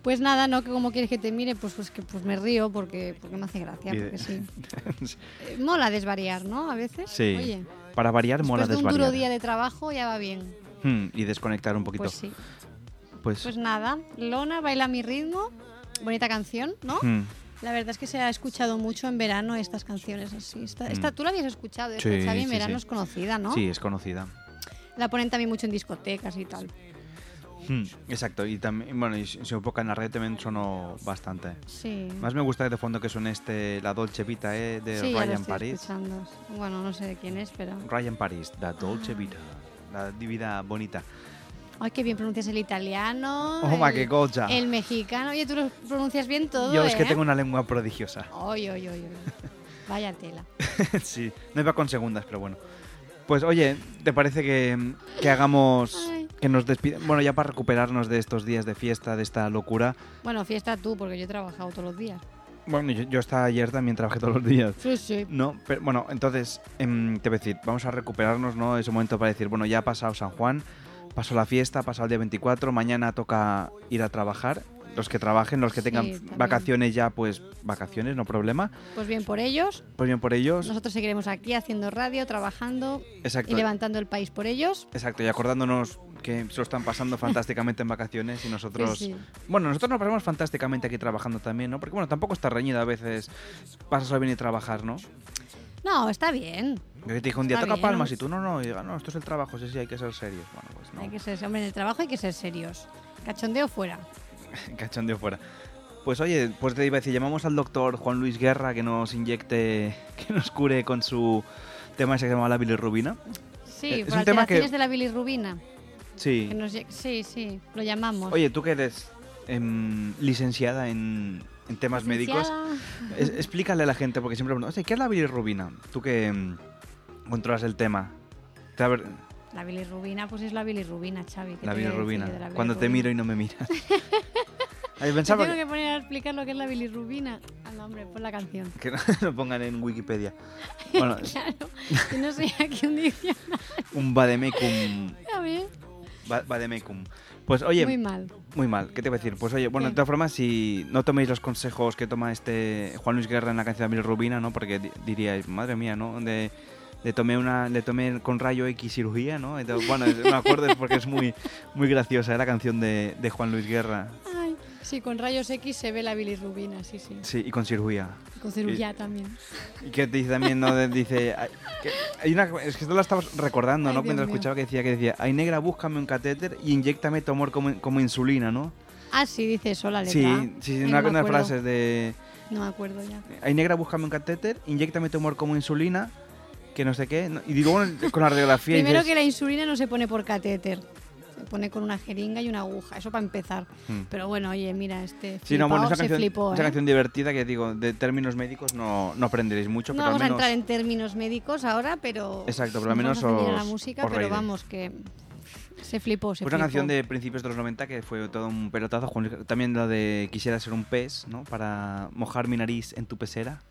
Pues nada, ¿no? Que como quieres que te mire, pues, pues que pues me río porque, porque me hace gracia, porque sí. Eh, Mola desvariar, ¿no? A veces. Sí. Oye, Para variar, mola después de un duro desvariar. día de trabajo ya va bien. Hmm, y desconectar un poquito. Pues sí. Pues, Pues nada, Lona baila mi ritmo. Bonita canción, ¿no? hmm, La verdad es que se ha escuchado mucho en verano estas canciones así. Esta, esta- Mm. tú la habías escuchado, esta, Sí, Xavi, en sí, verano sí. es conocida, ¿no? Sí, es conocida. La ponen también mucho en discotecas y tal. Hmm, exacto, y también, bueno, y su época en la red también sonó bastante. Sí. Más me gusta de fondo que son este, la Dolce Vita eh, de sí, ya lo Ryan estoy Paris. escuchando. Bueno, no sé de quién es, pero... Ryan Paris, la Dolce Vita, la vida bonita. Ay, qué bien pronuncias el italiano. Oh, ma, el, qué cosa. El mexicano. Oye, tú lo pronuncias bien todo, Yo es que ¿eh? tengo una lengua prodigiosa. Ay, ay, ay, ay. Vaya tela. sí, no iba con segundas, pero bueno. Pues oye, ¿te parece que, que hagamos, que nos despidamos? Bueno, ya para recuperarnos de estos días de fiesta, de esta locura. Bueno, fiesta tú, porque yo he trabajado todos los días. Bueno, yo, yo hasta ayer también trabajé todos los días. Sí, sí. No, pero bueno, entonces, em, te voy a decir, vamos a recuperarnos, ¿no? Ese momento para decir, bueno, ya ha pasado San Juan, pasó la fiesta, ha pasado el día 24, mañana toca ir a trabajar. Los que trabajen, los que Sí, tengan también. vacaciones ya, pues vacaciones, no problema. Pues bien por ellos. Pues bien por ellos. Nosotros seguiremos aquí haciendo radio, trabajando Exacto. y levantando el país por ellos. Exacto, y acordándonos que se lo están pasando fantásticamente en vacaciones y nosotros... Sí, sí. Bueno, nosotros nos pasamos fantásticamente aquí trabajando también, ¿no? Porque bueno, tampoco está reñida a veces pasas a venir y trabajar, ¿no? No, está bien. Yo te dije un día, toca bien, palmas y tú, no, no, y diga, no, esto es el trabajo, sí, sí, hay que ser serios. Bueno, pues no, Hay que ser, hombre, en el trabajo hay que ser serios. Cachondeo fuera. cachondeo fuera. Pues oye, pues te iba a decir, llamamos al doctor Juan Luis Guerra que nos inyecte, que nos cure con su tema ese que se llama la bilirrubina. Sí, Eh, es por un tema que- de la bilirrubina. Sí. Que nos lle- sí, sí, lo llamamos. Oye, tú que eres em, licenciada en, en temas médicos, es- explícale a la gente, porque siempre preguntan, oye, ¿qué es la bilirrubina? Tú que em, controlas el tema. Te haber- La bilirrubina, pues es la bilirrubina, Xavi. ¿qué la bilirrubina. decir de la Cuando te miro y no me miras. Pensaba tengo que, poner a explicar lo que es la bilirrubina. Al hombre, pon la canción. que no lo pongan en Wikipedia. Bueno, claro, que no soy aquí un diccionario. un vademecum. A ver. Va- vademecum. Pues oye, Muy mal. Muy mal, ¿qué te voy a decir? Pues oye, bueno, de todas formas, si no toméis los consejos que toma este Juan Luis Guerra en la canción de Bilirrubina, ¿no? Porque di- diríais, madre mía, ¿no? De, le tomé una, le tomé con rayo X cirugía, ¿no? Entonces, bueno, me acuerdo porque es muy, muy graciosa ¿eh? la canción de, de Juan Luis Guerra. Sí, con rayos X se ve la bilirrubina, sí, sí. Sí, y con cirugía. Con cirugía también. Y que te dice también, ¿no? De- dice, que hay una, es que esto lo estabas recordando, Ay, ¿no? Dios Mientras mío. escuchaba que decía, que decía, ay negra, búscame un catéter y inyectame tu amor como, como insulina, ¿no? Ah, sí, dice eso la letra. Sí, sí, Ay, una, no me una acuerdo. frase de... No me acuerdo ya. Ay, negra, búscame un catéter, inyectame tu humor como insulina, que no sé qué. no- Y digo, bueno, con la radiografía. Primero dices, que la insulina no se pone por catéter. Pone con una jeringa y una aguja. Eso para empezar. Hmm. Pero bueno, oye, mira, este Sí, no, bueno, flipao esa se canción, flipó, esa ¿eh? canción divertida que digo, de términos médicos no, no aprenderéis mucho, No pero al vamos a menos... entrar en términos médicos ahora, pero. Exacto, pero al nos menos vamos a a la música, os pero vamos, que se flipó, se Pues una flipó. canción de principios de los 90 que fue todo un pelotazo. También la de Quisiera ser un pez, ¿no? Para mojar mi nariz en tu pecera.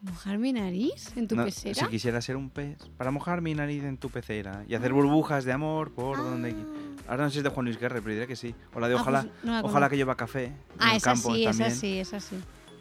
¿Mojar mi nariz en tu No, pecera? Si quisiera ser un pez, para mojar mi nariz en tu pecera y hacer burbujas de amor por donde... Ahora no sé si es de Juan Luis Guerra, pero diré que sí. O la de Ah, ojalá, pues no la ojalá que lleva café Ah, en esa campo sí, también. esa sí, esa sí.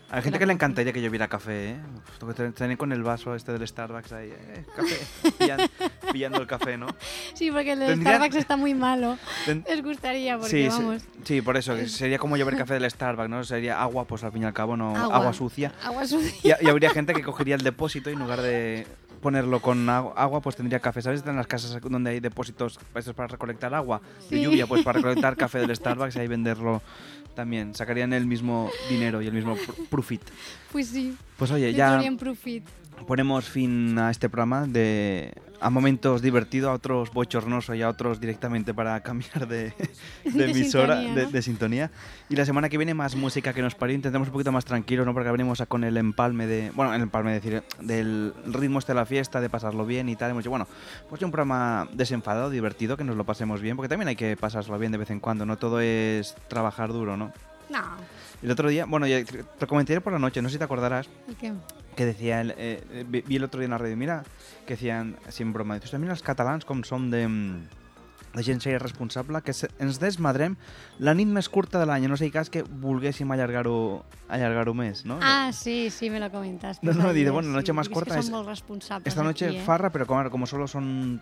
Hay gente que le encantaría que lloviera café, ¿eh? Uf, que tener con el vaso este del Starbucks ahí, eh, café, pillan- pillando el café, ¿no? Sí, porque el de Tendría- Starbucks está muy malo. Ten- Les gustaría, porque Sí, vamos. sí, por eso, sería como llover café del Starbucks, ¿no? Sería agua, pues al fin y al cabo, no Agua. agua, sucia. Agua sucia. Y, y habría gente que cogería el depósito y en lugar de ponerlo con agu- agua, pues tendría café. ¿Sabes? En las casas donde hay depósitos estos para recolectar agua de lluvia, pues para recolectar café del Starbucks y ahí venderlo también. Sacarían el mismo dinero y el mismo pr- profit. Pues sí. Pues oye, ya profit. ponemos fin a este programa de a momentos divertidos, a otros bochornoso y a otros directamente para cambiar de, de De emisora, sintonía, de, ¿no? de sintonía. Y la semana que viene más música que nos parió. Intentamos un poquito más tranquilo, ¿no? Porque venimos a- con el empalme de. Bueno, el empalme, decir, del ritmo este de la fiesta, de pasarlo bien y tal. Hemos dicho, bueno, pues un programa desenfadado, divertido, que nos lo pasemos bien, porque también hay que pasarlo bien de vez en cuando, no todo es trabajar duro, ¿no? No. El otro día, bueno, ya te te comenté por la noche, no sé si te acordarás, ¿Y qué? que decía, el, eh, eh, vi el otro día en la radio, mira, que decían, en broma, dices, mira els catalans com som de, mm, de gent seria responsable, que ens desmadrem la nit més curta de l'any, no sé cas que volguéssim allargar-ho allargar més, no? Ah, sí, sí, me lo comentaste. No, no, dice, bueno, la noche sí. más corta es- muy responsables Esta noche aquí, ¿eh? farra, pero como, como solo son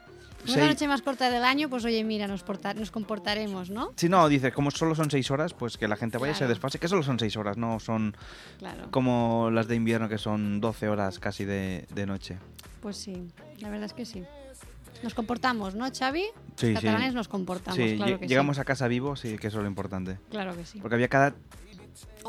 Seis... la noche más corta del año, pues oye, mira, nos, porta- nos comportaremos, ¿no? Sí, no, dice, como solo son seis horas, pues que la gente vaya y se Claro. desfase, que solo son seis horas, no son Claro. como las de invierno que son 12 horas casi de, de noche. Pues sí, la verdad es que sí. Nos comportamos, ¿no, Xavi? Sí, Los sí. catalanes nos comportamos, Sí, claro que llegamos sí. a casa vivos, sí, que eso es lo importante. Claro que sí. Porque había cada.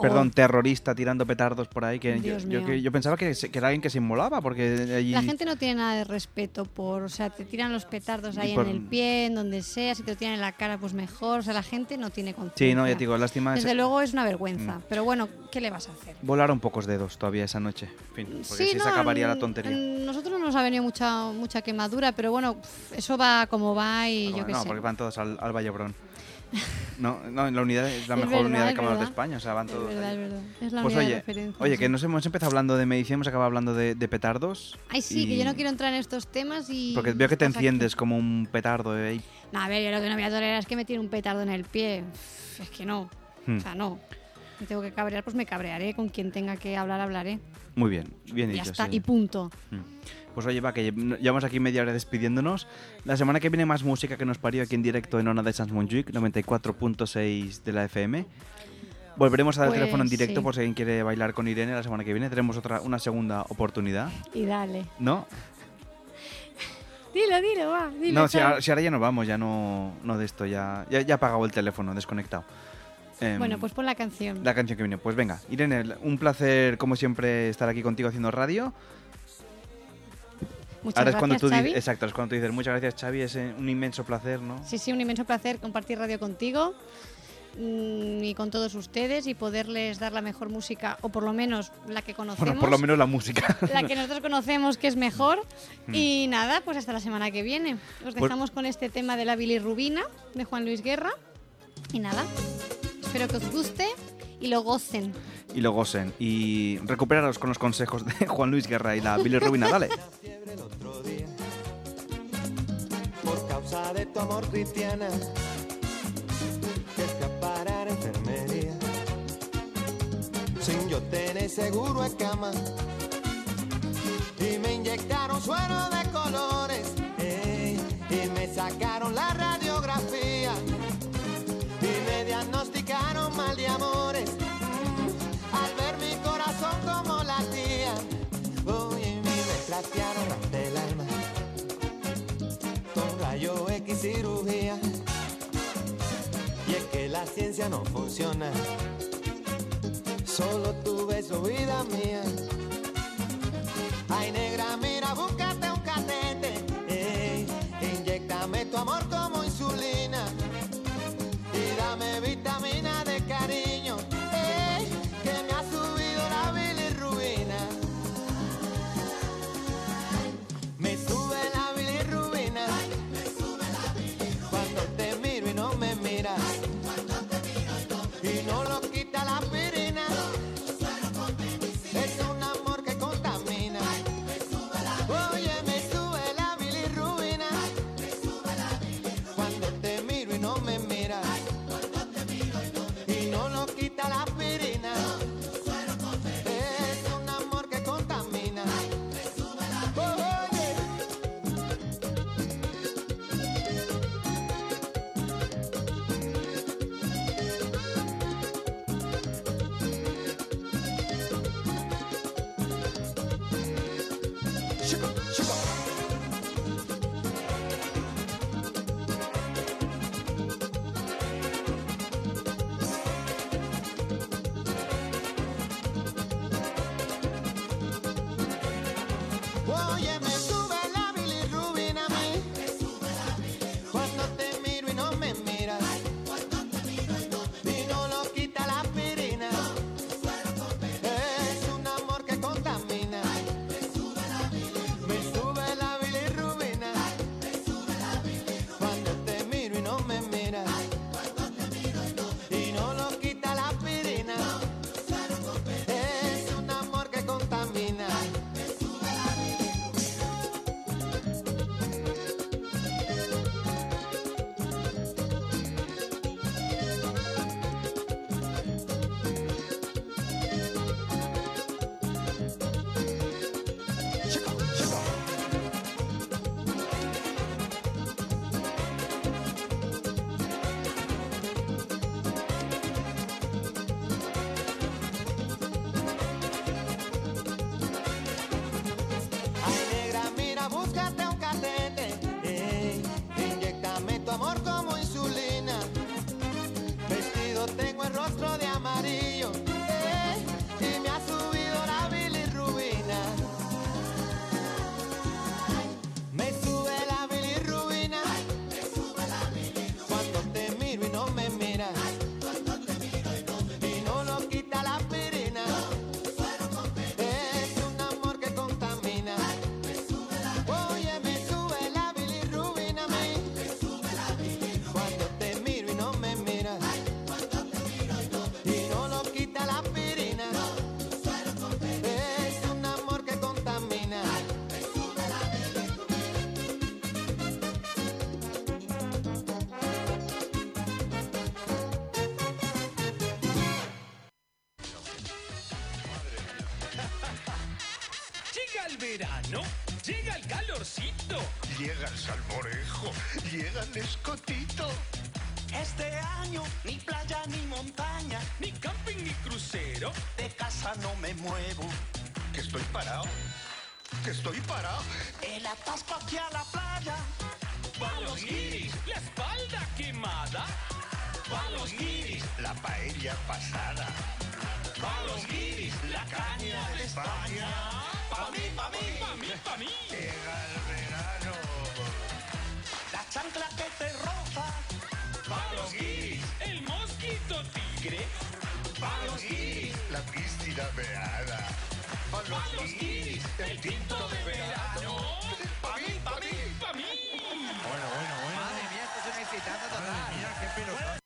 Perdón, terrorista tirando petardos por ahí que yo, yo, que yo pensaba que, era alguien que se inmolaba porque allí... La gente no tiene nada de respeto por, o sea, te tiran los petardos ahí por- en el pie, en donde sea, si te lo tiran en la cara, pues mejor, o sea, la gente no tiene conciencia. Sí, no, ya te digo, lástima. Desde es- luego es una vergüenza, Mm. pero bueno, ¿qué le vas a hacer? Volaron pocos dedos todavía esa noche. En fin, porque Sí, no, se acabaría la tontería. nosotros nos ha venido mucha mucha quemadura, pero bueno, eso va como va y yo qué no, sé. porque van todos al, al Vallebrón. No, no, la unidad es la Es mejor verdad, unidad de es cámaras de verdad. España, o sea, van Es todos. verdad, ahí. es verdad. Es la Pues unidad de oye, referencia, oye, sí. que nos hemos empezado hablando de medicina, hemos acabado hablando de, de petardos. Ay, sí, que y- yo no quiero entrar en estos temas y... Porque veo que te enciendes como un petardo. eh. No, a ver, yo lo que no voy a tolerar es que me tire un petardo en el pie. Es que no. Hmm. O sea, no. Me tengo que cabrear, pues me cabrearé. Con quien tenga que hablar, hablaré. Muy bien, bien Y ya dicho. está, sí. y punto. Mm. Pues oye, va, que lle- llevamos aquí media hora despidiéndonos. La semana que viene más música que nos parió aquí en directo en Ona de Sans Montjuic, 94.6 de la FM. Volveremos a dar Pues, teléfono en directo sí. por si alguien quiere bailar con Irene la semana que viene. Tenemos otra, una segunda oportunidad, Y dale. ¿no? Dilo, dilo, va. Dilo, no, si ahora, si ahora ya no vamos, ya no, no de esto, ya, ya, ya he apagado el teléfono, desconectado. Em, Bueno, pues pon la canción. La canción que viene. Pues venga, Irene, un placer como siempre estar aquí contigo haciendo radio. Muchas Ahora es cuando gracias, tú exacto, es cuando tú dices muchas gracias Xavi, es eh, un inmenso placer, ¿no? Sí, sí, un inmenso placer compartir radio contigo mm, y con todos ustedes y poderles dar la mejor música, o por lo menos la que conocemos. Bueno, por lo menos la música. La que nosotros conocemos que es mejor. Mm. Y nada, pues hasta la semana que viene. Os Pues- dejamos con este tema de la bilirrubina de Juan Luis Guerra. Y nada, espero que os guste y lo gocen. y lo gocen. Y recuperaros con los consejos de Juan Luis Guerra y la bilirrubina, dale. de tu amor cristiana que escapar a la enfermería. Sin yo tener seguro de cama. Y me inyectaron suero de colores ey, y me sacaron la radiografía. Y me diagnosticaron mal de amores no funciona. Solo tu beso, vida mía. shake. Verano, llega el calorcito. Llega el salmorejo, llega el escotito. Este año ni playa ni montaña, ni camping ni crucero. De casa no me muevo, que estoy parado, que estoy parado. El atasco aquí a la playa. Pa' los guiris, la espalda quemada. Pa' los guiris, La paella pasada. pa' los guiris, la caña de España. Pa' mí, pa' mí, pa' mí, pa' mí. Llega el verano. La chancla que te roza. Pa' los guiris, el mosquito tigre. Pa' los guiris, La piscina meada. pa' los guiris, el tinto de verano. Pa' mí, pa' mí, pa' mí. Bueno, bueno, bueno. Madre mía, esto es una excitante total. Madre mía, qué pelota.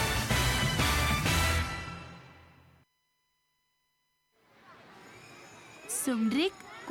Sumrik